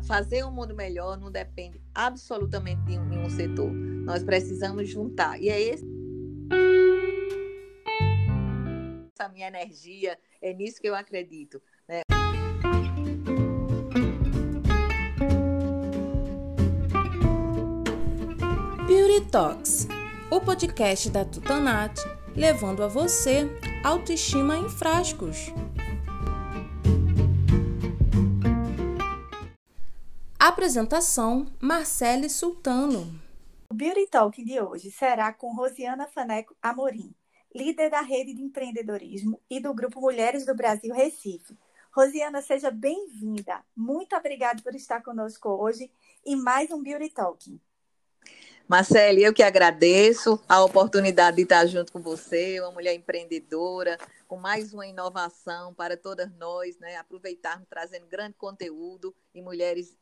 fazer um mundo melhor não depende absolutamente de nenhum setor. Nós precisamos juntar. E é esse essa minha energia, é nisso que eu acredito. Né? Beauty Talks, o podcast da Tutanat, levando a você autoestima em frascos. Apresentação: Marcele Sultano. O Beauty Talk de hoje será com Rosiana Faneco Amorim, líder da rede de empreendedorismo e do Grupo Mulheres do Brasil Recife. Rosiana, seja bem-vinda. Muito obrigada por estar conosco hoje em mais um Beauty Talk. Marcele, eu que agradeço a oportunidade de estar junto com você, uma mulher empreendedora, com mais uma inovação para todas nós, né? Aproveitarmos trazendo grande conteúdo e mulheres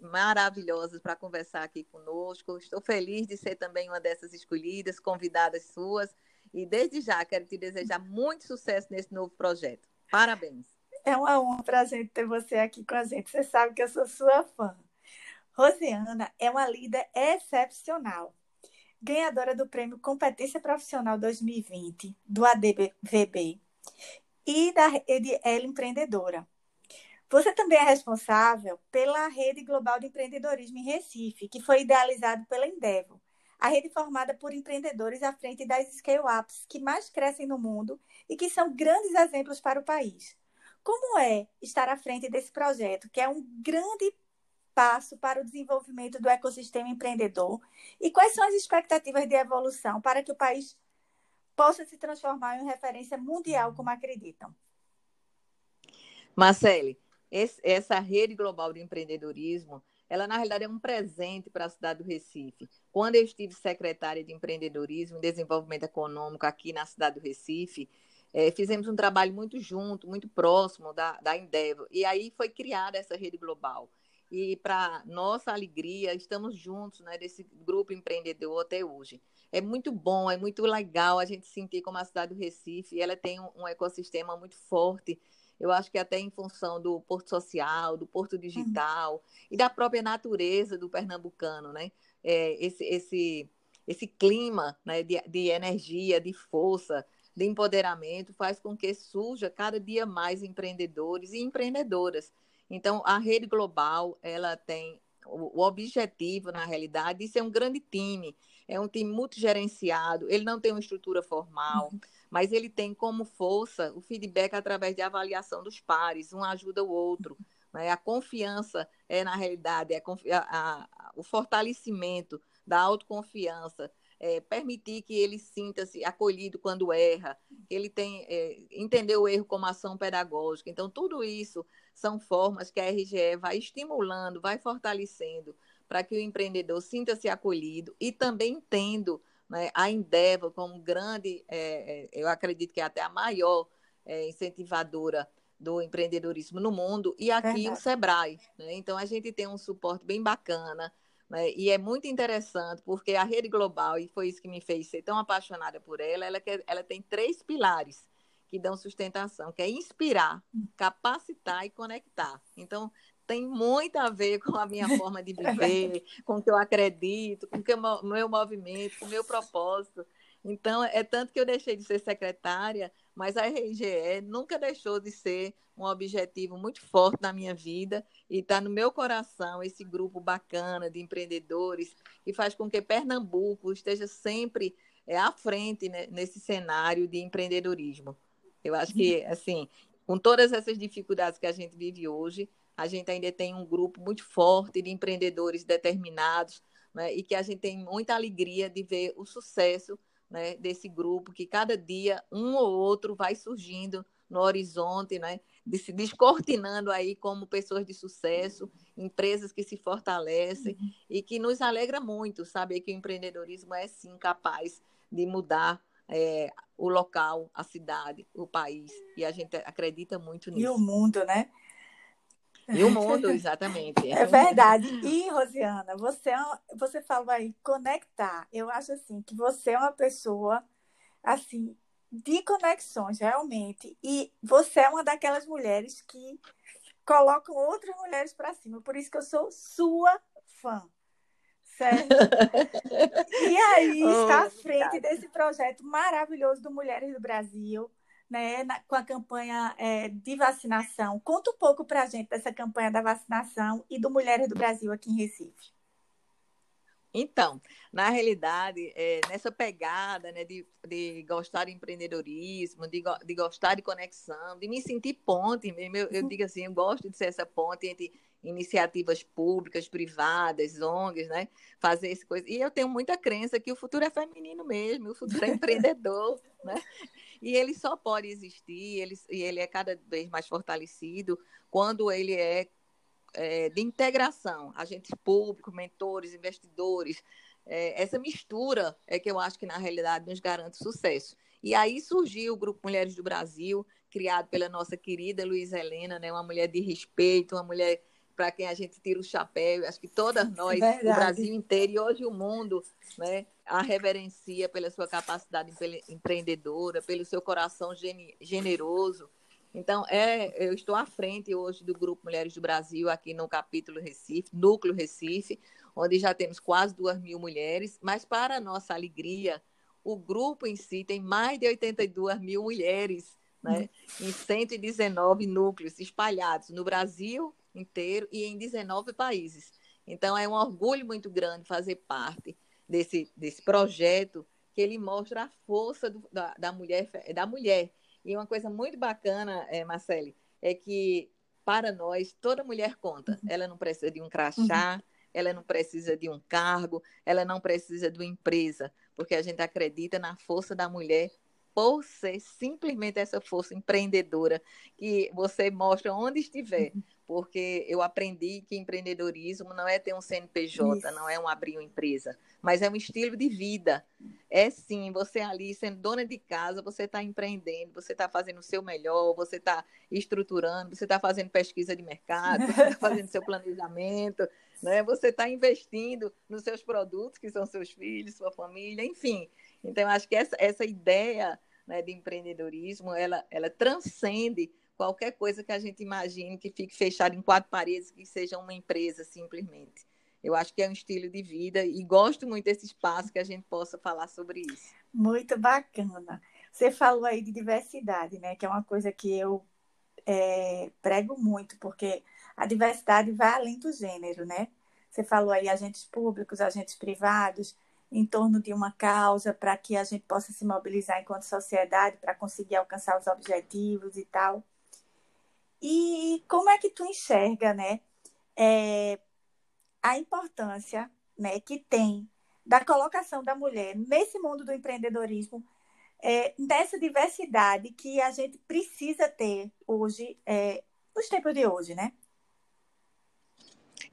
maravilhosas para conversar aqui conosco. Estou feliz de ser também uma dessas escolhidas, convidadas suas. E desde já quero te desejar muito sucesso nesse novo projeto. Parabéns. É uma honra para a gente ter você aqui com a gente. Você sabe que eu sou sua fã. Rosiana é uma líder excepcional, ganhadora do Prêmio Competência Profissional 2020 do ADVB e da Rede Ela Empreendedora. Você também é responsável pela Rede Global de Empreendedorismo em Recife, que foi idealizado pela Endeavor, a rede formada por empreendedores à frente das scale-ups que mais crescem no mundo e que são grandes exemplos para o país. Como é estar à frente desse projeto, que é um grande passo para o desenvolvimento do ecossistema empreendedor? E quais são as expectativas de evolução para que o país possa se transformar em uma referência mundial, como acreditam? Marcele, esse, essa rede global de empreendedorismo, ela na realidade é um presente para a cidade do Recife. Quando eu estive secretária de empreendedorismo e desenvolvimento econômico aqui na cidade do Recife, é, fizemos um trabalho muito junto, muito próximo da, da Endeavor. E aí foi criada essa rede global. E para nossa alegria, estamos juntos né, desse grupo empreendedor até hoje. É muito bom, é muito legal a gente sentir como a cidade do Recife, ela tem um, um ecossistema muito forte eu acho que até em função do porto social, do porto digital uhum. e da própria natureza do pernambucano, né? É, esse, esse, esse clima né, de, de energia, de força, de empoderamento faz com que surja cada dia mais empreendedores e empreendedoras. Então, a rede global, ela tem o, objetivo, na realidade, de ser um grande time. É um time multigerenciado, ele não tem uma estrutura formal. Uhum mas ele tem como força o feedback através de avaliação dos pares, um ajuda o outro. Né? A confiança é, na realidade, é a, a, o fortalecimento da autoconfiança, é, permitir que ele sinta-se acolhido quando erra, que ele tem, é, entender o erro como ação pedagógica. Então, tudo isso são formas que a RGE vai estimulando, vai fortalecendo para que o empreendedor sinta-se acolhido e também tendo né, a Endeavor como grande, é, eu acredito que é até a maior é, incentivadora do empreendedorismo no mundo, e aqui Verdade. o Sebrae. Né? Então, a gente tem um suporte bem bacana, né? e é muito interessante, porque a rede global, e foi isso que me fez ser tão apaixonada por ela, ela, quer, ela tem três pilares que dão sustentação, que é inspirar, hum. capacitar e conectar. Então, tem muito a ver com a minha forma de é viver, com o que eu acredito, com o meu movimento, com o meu propósito. Então, é tanto que eu deixei de ser secretária, mas a RGE nunca deixou de ser um objetivo muito forte na minha vida e está no meu coração esse grupo bacana de empreendedores que faz com que Pernambuco esteja sempre é, à frente né, nesse cenário de empreendedorismo. Eu acho que, assim, com todas essas dificuldades que a gente vive hoje, a gente ainda tem um grupo muito forte de empreendedores determinados, né, e que a gente tem muita alegria de ver o sucesso né, desse grupo, que cada dia um ou outro vai surgindo no horizonte, né, de se descortinando aí como pessoas de sucesso, empresas que se fortalecem uhum. e que nos alegra muito saber que o empreendedorismo é sim capaz de mudar é, o local, a cidade, o país. E a gente acredita muito nisso. E o mundo, né? E o mundo, exatamente. É verdade. E, Rosiana, você, é você falou aí, conectar. Eu acho assim que você é uma pessoa assim de conexões, realmente. E você é uma daquelas mulheres que colocam outras mulheres para cima. Por isso que eu sou sua fã. Certo? e aí oh, está à frente desse projeto maravilhoso do Mulheres do Brasil, né, na, com a campanha é, de vacinação. Conta um pouco para a gente dessa campanha da vacinação e do Mulheres do Brasil aqui em Recife. Então, na realidade, é, nessa pegada né, de, de gostar de empreendedorismo, de, de gostar de conexão, de me sentir ponte mesmo, eu, eu digo assim, eu gosto de ser essa ponte entre iniciativas públicas, privadas, ONGs, né? Fazer essa coisa. E eu tenho muita crença que o futuro é feminino mesmo, o futuro é empreendedor, né? E ele só pode existir, ele, e ele é cada vez mais fortalecido quando ele é, é de integração, agentes públicos, mentores, investidores. É, essa mistura é que eu acho que, na realidade, nos garante sucesso. E aí surgiu o Grupo Mulheres do Brasil, criado pela nossa querida Luísa Helena, né? uma mulher de respeito, uma mulher para quem a gente tira o chapéu. Acho que todas nós, Verdade. o Brasil inteiro e hoje o mundo, né, a reverencia pela sua capacidade empreendedora, pelo seu coração generoso. Então, é, eu estou à frente hoje do Grupo Mulheres do Brasil, aqui no capítulo Recife, Núcleo Recife, onde já temos quase duas mil mulheres, mas para nossa alegria, o grupo em si tem mais de 82 mil mulheres, né, em 119 núcleos espalhados no Brasil, inteiro e em 19 países. Então, é um orgulho muito grande fazer parte desse, desse projeto que ele mostra a força do, da, da, mulher, da mulher. E uma coisa muito bacana, é, Marcele, é que para nós, toda mulher conta. Uhum. Ela não precisa de um crachá, uhum. ela não precisa de um cargo, ela não precisa de uma empresa, porque a gente acredita na força da mulher por ser simplesmente essa força empreendedora que você mostra onde estiver. Porque eu aprendi que empreendedorismo não é ter um CNPJ, Isso. não é um abrir uma empresa, mas é um estilo de vida. É sim, você ali sendo dona de casa, você está empreendendo, você está fazendo o seu melhor, você está estruturando, você está fazendo pesquisa de mercado, você está fazendo seu planejamento, né? você está investindo nos seus produtos, que são seus filhos, sua família, enfim. Então, acho que essa, essa ideia né, de empreendedorismo, ela, ela transcende qualquer coisa que a gente imagine que fique fechado em quatro paredes, que seja uma empresa simplesmente. Eu acho que é um estilo de vida e gosto muito desse espaço que a gente possa falar sobre isso. Muito bacana. Você falou aí de diversidade, né? Que é uma coisa que eu é, prego muito, porque a diversidade vai além do gênero, né? Você falou aí agentes públicos, agentes privados, em torno de uma causa para que a gente possa se mobilizar enquanto sociedade para conseguir alcançar os objetivos e tal. E como é que tu enxerga, né, é, a importância, né, que tem da colocação da mulher nesse mundo do empreendedorismo, é, dessa diversidade que a gente precisa ter hoje, é, nos tempos de hoje, né?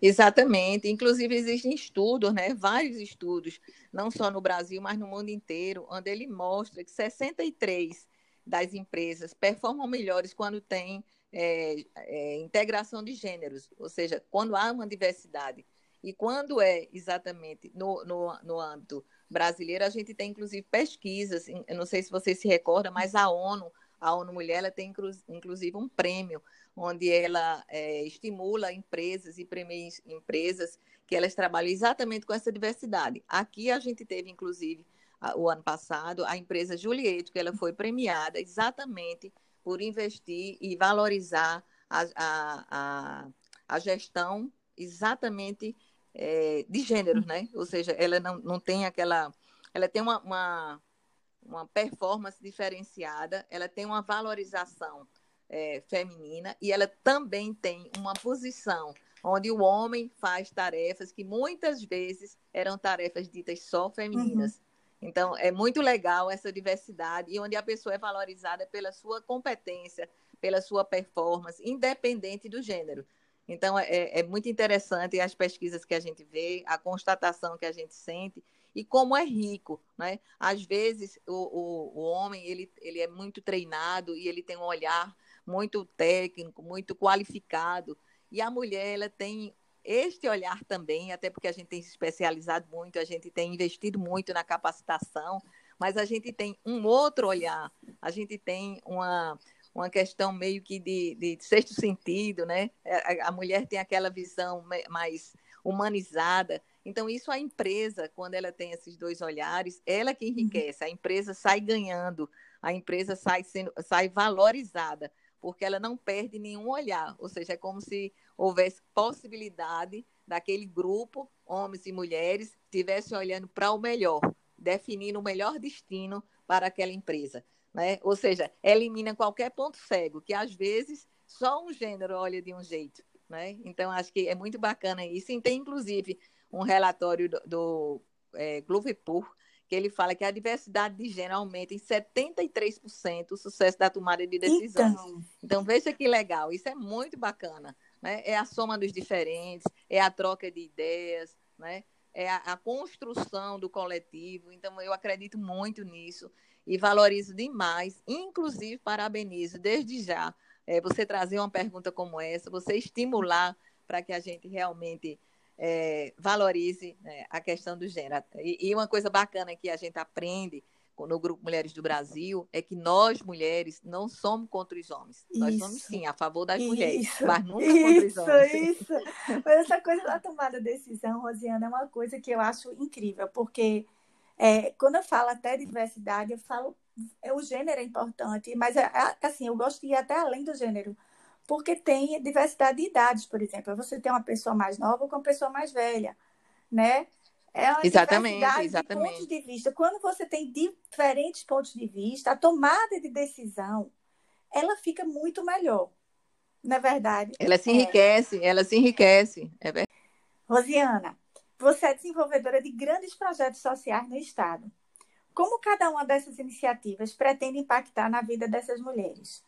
Exatamente. Inclusive, existem estudos, né? vários estudos, não só no Brasil, mas no mundo inteiro, onde ele mostra que 63 das empresas performam melhores quando tem é, é, integração de gêneros, ou seja, quando há uma diversidade. E quando é exatamente no, no, no âmbito brasileiro, a gente tem inclusive pesquisas, eu não sei se você se recorda, mas a ONU, a ONU Mulher, ela tem inclusive um prêmio onde ela é, estimula empresas e premia empresas que elas trabalham exatamente com essa diversidade. Aqui a gente teve, inclusive, o ano passado, a empresa Juliette, que ela foi premiada exatamente por investir e valorizar a, a, a, a gestão exatamente é, de gêneros, né? Ou seja, ela não, não tem aquela. Ela tem uma, uma, uma performance diferenciada, ela tem uma valorização é, feminina e ela também tem uma posição onde o homem faz tarefas que muitas vezes eram tarefas ditas só femininas. Uhum. Então, é muito legal essa diversidade e onde a pessoa é valorizada pela sua competência, pela sua performance, independente do gênero. Então, é, é muito interessante as pesquisas que a gente vê, a constatação que a gente sente e como é rico, né? Às vezes, o, o, o homem, ele, ele é muito treinado e ele tem um olhar muito técnico, muito qualificado, e a mulher, ela tem este olhar também, até porque a gente tem se especializado muito, a gente tem investido muito na capacitação, mas a gente tem um outro olhar, a gente tem uma, uma questão meio que de, de sexto sentido, né? É, a, a mulher tem aquela visão mais humanizada. Então, isso a empresa, quando ela tem esses dois olhares, ela que enriquece, a empresa sai ganhando, a empresa sai, sendo, sai valorizada, porque ela não perde nenhum olhar, ou seja, é como se houvesse possibilidade daquele grupo, homens e mulheres, estivessem olhando para o melhor, definindo o melhor destino para aquela empresa. Né? Ou seja, elimina qualquer ponto cego, que às vezes só um gênero olha de um jeito. Né? Então, acho que é muito bacana isso. E tem, inclusive, um relatório do, do é, Gloverpur, que ele fala que a diversidade de gênero aumenta em 73% o sucesso da tomada de decisões. Então... então, veja que legal, isso é muito bacana. Né? É a soma dos diferentes, é a troca de ideias, né? é a, a construção do coletivo. Então, eu acredito muito nisso e valorizo demais, inclusive parabenizo desde já é, você trazer uma pergunta como essa, você estimular para que a gente realmente é, valorize né, a questão do gênero. E, e, uma coisa bacana que a gente aprende no Grupo Mulheres do Brasil é que nós, mulheres, não somos contra os homens. Isso, nós somos, sim, a favor das isso, mulheres, mas nunca isso, contra os homens. Isso. Mas essa coisa da tomada de decisão, Rosiana, é uma coisa que eu acho incrível, porque é, quando eu falo até de diversidade, eu falo é, o gênero é importante, mas é, é, assim, eu gosto de ir até além do gênero, porque tem diversidade de idades, por exemplo. Você tem uma pessoa mais nova com uma pessoa mais velha, né? É uma exatamente, exatamente. de pontos de vista. Quando você tem diferentes pontos de vista, a tomada de decisão, ela fica muito melhor. Não é verdade? Ela se enriquece, é. ela se enriquece. É verdade. Rosiana, você é desenvolvedora de grandes projetos sociais no Estado. Como cada uma dessas iniciativas pretende impactar na vida dessas mulheres?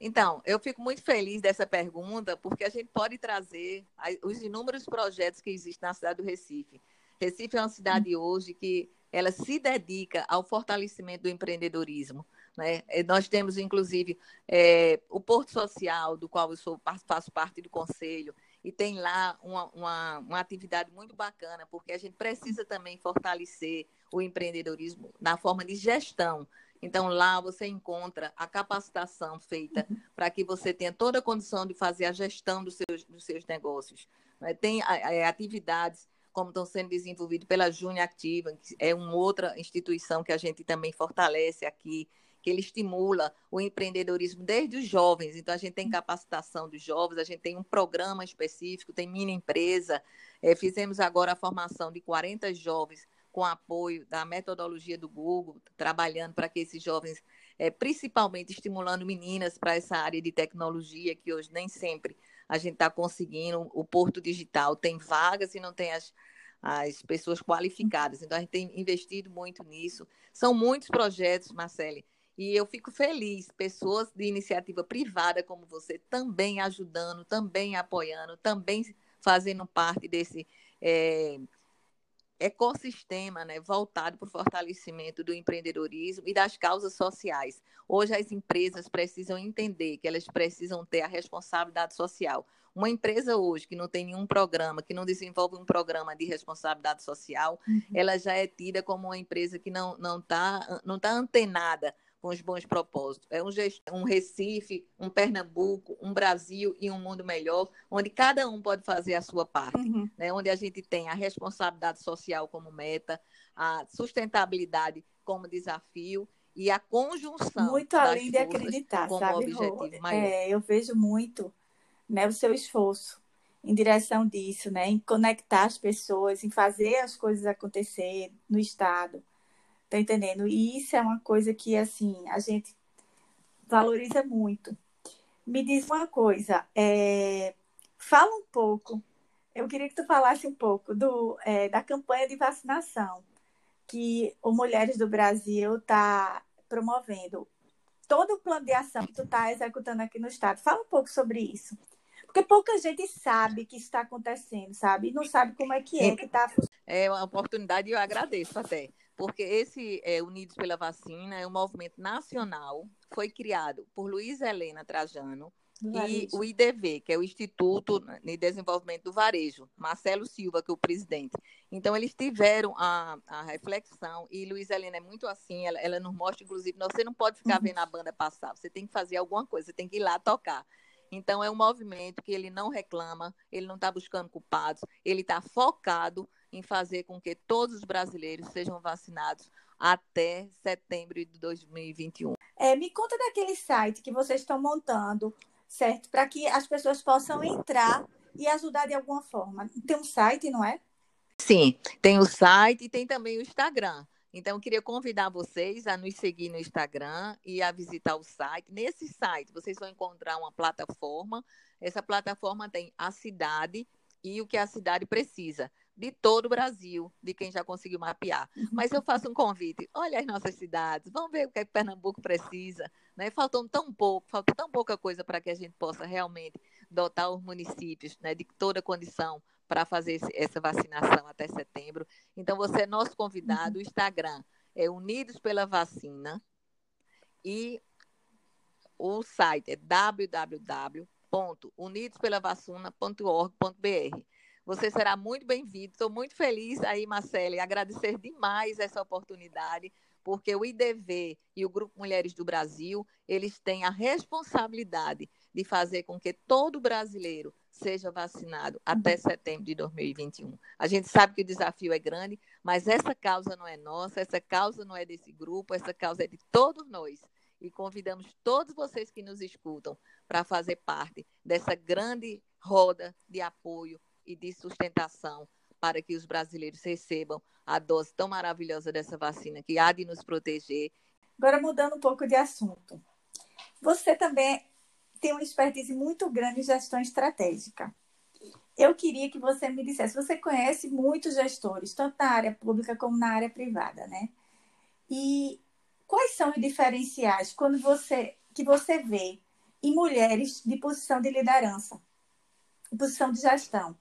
Então, eu fico muito feliz dessa pergunta, porque a gente pode trazer os inúmeros projetos que existem na cidade do Recife. Recife é uma cidade hoje que ela se dedica ao fortalecimento do empreendedorismo. Né? Nós temos, inclusive, é, o Porto Social, do qual eu sou, faço parte do conselho, e tem lá uma, uma, uma, atividade muito bacana, porque a gente precisa também fortalecer o empreendedorismo na forma de gestão. Então, lá você encontra a capacitação feita para que você tenha toda a condição de fazer a gestão dos seus, dos seus negócios. Né? Tem é, atividades como estão sendo desenvolvidas pela Júnior Ativa, que é uma outra instituição que a gente também fortalece aqui, que ele estimula o empreendedorismo desde os jovens. Então, a gente tem capacitação dos jovens, a gente tem um programa específico, tem mini empresa. É, fizemos agora a formação de 40 jovens com apoio da metodologia do Google, trabalhando para que esses jovens, é, principalmente estimulando meninas para essa área de tecnologia, que hoje nem sempre a gente está conseguindo. O Porto Digital tem vagas e não tem as, as pessoas qualificadas. Então, a gente tem investido muito nisso. São muitos projetos, Marcele, e eu fico feliz, pessoas de iniciativa privada como você também ajudando, também apoiando, também fazendo parte desse é, ecossistema né, voltado para o fortalecimento do empreendedorismo e das causas sociais. Hoje as empresas precisam entender que elas precisam ter a responsabilidade social. Uma empresa hoje que não tem nenhum programa, que não desenvolve um programa de responsabilidade social, uhum. ela já é tida como uma empresa que não está não tá, não tá antenada com os bons propósitos. É um, um Recife, um Pernambuco, um Brasil e um mundo melhor, onde cada um pode fazer a sua parte, uhum. né? onde a gente tem a responsabilidade social como meta, a sustentabilidade como desafio e a conjunção. Muito além de acreditar, como sabe, objetivo maior. É, eu vejo muito né, o seu esforço em direção disso, né, em conectar as pessoas, em fazer as coisas acontecer no Estado. Tá entendendo? E isso é uma coisa que, assim, a gente valoriza muito. Me diz uma coisa, é... fala um pouco, eu queria que tu falasse um pouco do, é, da campanha de vacinação que o Mulheres do Brasil está promovendo. Todo o plano de ação que tu está executando aqui no Estado. Fala um pouco sobre isso. Porque pouca gente sabe que está acontecendo, sabe? E não sabe como é que é que está É uma oportunidade e eu agradeço até porque esse é, Unidos pela Vacina é um movimento nacional, foi criado por Luiz Helena Trajano, e o IDV, que é o Instituto de Desenvolvimento do Varejo, Marcelo Silva, que é o presidente. Então, eles tiveram a, a reflexão, e Luiz Helena é muito assim, ela, ela nos mostra, inclusive, você não pode ficar uhum. vendo a banda passar, você tem que fazer alguma coisa, você tem que ir lá tocar. Então, é um movimento que ele não reclama, ele não está buscando culpados, ele está focado em fazer com que todos os brasileiros sejam vacinados até setembro de 2021. É, me conta daquele site que vocês estão montando, certo? Para que as pessoas possam entrar e ajudar de alguma forma. Tem um site, não é? Sim, tem o site e tem também o Instagram. Então, eu queria convidar vocês a nos seguir no Instagram e a visitar o site. Nesse site, vocês vão encontrar uma plataforma. Essa plataforma tem a cidade e o que a cidade precisa de todo o Brasil, de quem já conseguiu mapear. Mas eu faço um convite: olha as nossas cidades, vamos ver o que, é que Pernambuco precisa. Né? Faltam tão pouco, falta tão pouca coisa para que a gente possa realmente dotar os municípios né, de toda condição para fazer esse, essa vacinação até setembro. Então, você é nosso convidado. O Instagram é Unidos pela Vacina e o site é www.unidospelavacina.org.br. Você será muito bem-vindo. Estou muito feliz aí, Marcela, e agradecer demais essa oportunidade, porque o IDV e o Grupo Mulheres do Brasil, eles têm a responsabilidade de fazer com que todo brasileiro seja vacinado até setembro de 2021. A gente sabe que o desafio é grande, mas essa causa não é nossa, essa causa não é desse grupo, essa causa é de todos nós. E convidamos todos vocês que nos escutam para fazer parte dessa grande roda de apoio e de sustentação para que os brasileiros recebam a dose tão maravilhosa dessa vacina que há de nos proteger. Agora, mudando um pouco de assunto. Você também tem uma expertise muito grande em gestão estratégica. Eu queria que você me dissesse, você conhece muitos gestores, tanto na área pública como na área privada, né? E quais são os diferenciais quando você que você vê em mulheres de posição de liderança, posição de gestão?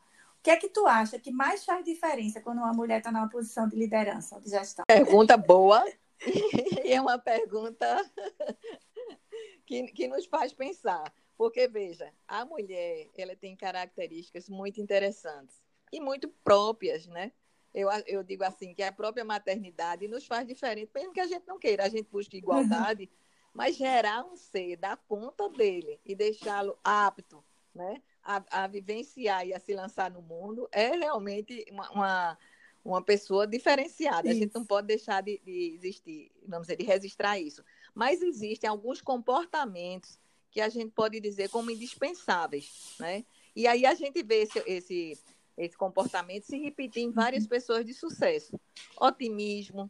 Que é que tu acha que mais faz diferença quando uma mulher está numa posição de liderança, de gestão? Pergunta boa. e é uma pergunta que, que nos faz pensar. Porque, veja, a mulher ela tem características muito interessantes e muito próprias, né? Eu, eu digo assim, que a própria maternidade nos faz diferente, mesmo que a gente não queira, a gente busca igualdade, mas gerar um ser, dar conta dele e deixá-lo apto, né? A, a, vivenciar e a se lançar no mundo é realmente uma, uma, uma pessoa diferenciada. Isso. A gente não pode deixar de, de, existir, vamos dizer, de registrar isso. Mas existem alguns comportamentos que a gente pode dizer como indispensáveis, né? E aí a gente vê esse, esse, esse comportamento se repetir em várias uhum. pessoas de sucesso. Otimismo,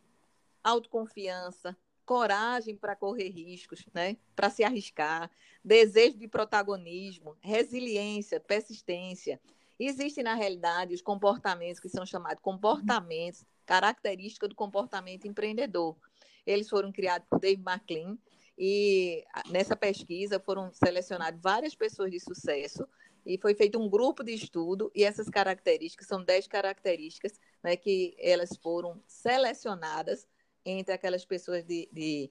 autoconfiança, coragem para correr riscos, né? para se arriscar, desejo de protagonismo, resiliência, persistência. Existem, na realidade, os comportamentos que são chamados comportamentos, característica do comportamento empreendedor. Eles foram criados por Dave McLean e nessa pesquisa foram selecionadas várias pessoas de sucesso e foi feito um grupo de estudo e essas características são 10 características né, que elas foram selecionadas entre aquelas pessoas de, de,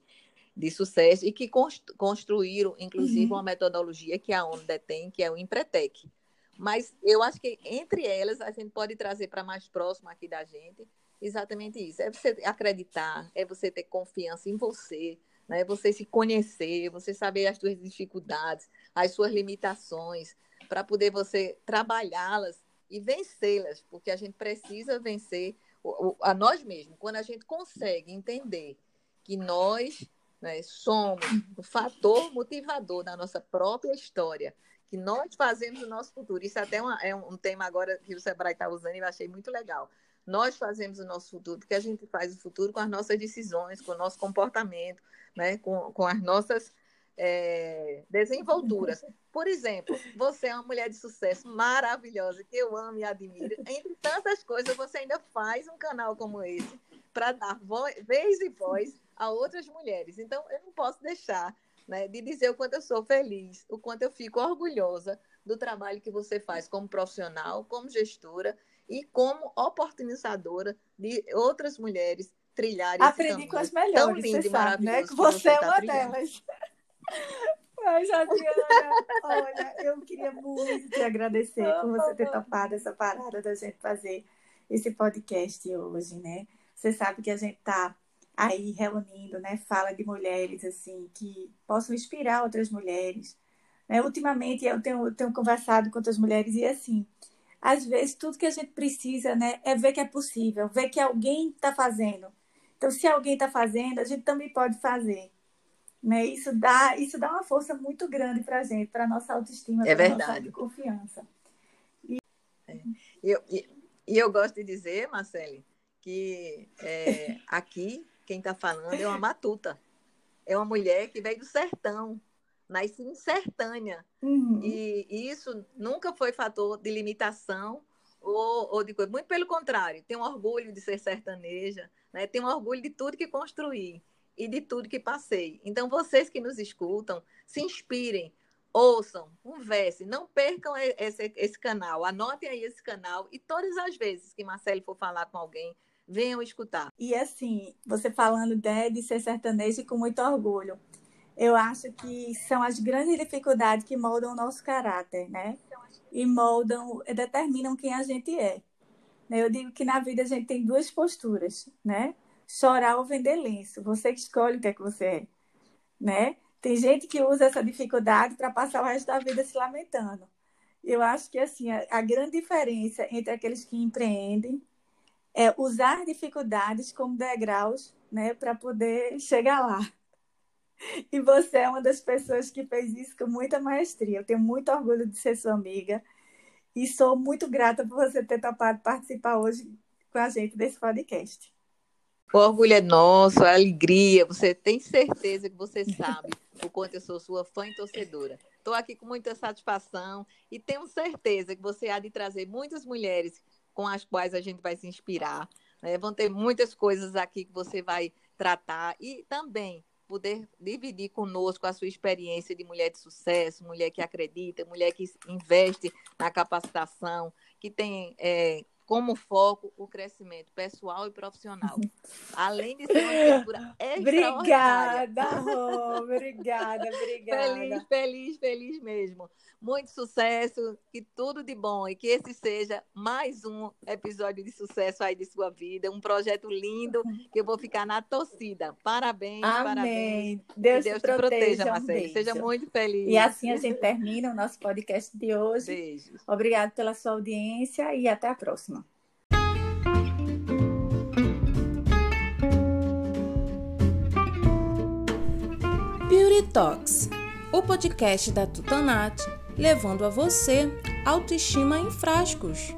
de sucesso e que construíram, inclusive, uhum. uma metodologia que a ONU detém, que é o Empretec. Mas eu acho que entre elas a gente pode trazer para mais próximo aqui da gente exatamente isso. É você acreditar, é você ter confiança em você, né? É você se conhecer, você saber as suas dificuldades, as suas limitações, para poder você trabalhá-las e vencê-las, porque a gente precisa vencer a nós mesmos, quando a gente consegue entender que nós né, somos o fator motivador da nossa própria história, que nós fazemos o nosso futuro. Isso até uma, é um tema agora que o Sebrae está usando e eu achei muito legal. Nós fazemos o nosso futuro, porque a gente faz o futuro com as nossas decisões, com o nosso comportamento, né, com, com as nossas é, desenvolturas. Por exemplo, você é uma mulher de sucesso maravilhosa, que eu amo e admiro. Entre tantas coisas, você ainda faz um canal como esse para dar voz, vez e voz a outras mulheres. Então, eu não posso deixar né, de dizer o quanto eu sou feliz, o quanto eu fico orgulhosa do trabalho que você faz como profissional, como gestora e como oportunizadora de outras mulheres trilharem Aprendi com as melhores, tão lindo você e maravilhoso. Sabe, né? Que você, você é tá uma trilhando. delas. Ai, Josiana, olha, eu queria muito te agradecer por você ter topado essa parada da gente fazer esse podcast hoje, né? Você sabe que a gente tá aí reunindo, né? Fala de mulheres, assim, que possam inspirar outras mulheres. Né? Ultimamente, eu tenho, tenho conversado com outras mulheres e, assim, às vezes, tudo que a gente precisa, né? É ver que é possível, ver que alguém está fazendo. Então, se alguém está fazendo, a gente também pode fazer. Né? Isso, dá, isso dá uma força muito grande para a gente, para a nossa autoestima, é para a nossa confiança. E... É. Eu, e, e eu gosto de dizer, Marcele, que é, aqui quem está falando é uma matuta. É uma mulher que veio do sertão, nasce em Sertânia. Uhum. E, e, isso nunca foi fator de limitação ou, ou de coisa. Muito pelo contrário, tenho orgulho de ser sertaneja, né? tenho orgulho de tudo que construí e de tudo que passei. Então, vocês que nos escutam, se inspirem, ouçam, conversem, não percam esse, esse canal, anotem aí esse canal e todas as vezes que Marcelo for falar com alguém, venham escutar. E assim, você falando de, de ser sertanejo com muito orgulho, eu acho que são as grandes dificuldades que moldam o nosso caráter, né? E moldam, determinam quem a gente é. Eu digo que na vida a gente tem duas posturas, né? Chorar ou vender lenço. Você que escolhe o que é que você é, né? Tem gente que usa essa dificuldade para passar o resto da vida se lamentando. Eu acho que assim a, a grande diferença entre aqueles que empreendem é usar dificuldades como degraus, né, para poder chegar lá. E você é uma das pessoas que fez isso com muita maestria. Eu tenho muito orgulho de ser sua amiga e sou muito grata por você ter topado participar hoje com a gente desse podcast. O orgulho é nosso, a alegria. Você tem certeza que você sabe o quanto eu sou sua fã e torcedora. Estou aqui com muita satisfação e tenho certeza que você há de trazer muitas mulheres com as quais a gente vai se inspirar. Né? Vão ter muitas coisas aqui que você vai tratar e também poder dividir conosco a sua experiência de mulher de sucesso, mulher que acredita, mulher que investe na capacitação, que tem é, como foco o crescimento pessoal e profissional. Além de ser uma criatura Obrigada, Rô, obrigada, obrigada. Feliz, feliz, feliz mesmo. Muito sucesso, que tudo de bom e que esse seja mais um episódio de sucesso aí de sua vida, um projeto lindo que eu vou ficar na torcida. Parabéns, Amém. parabéns. Deus, Deus te, proteja, proteja Marcelo. Um Seja muito feliz. E assim a gente termina o nosso podcast de hoje. Beijos. Obrigada pela sua audiência e até a próxima. Talks, o podcast da Tutanat, levando a você autoestima em frascos.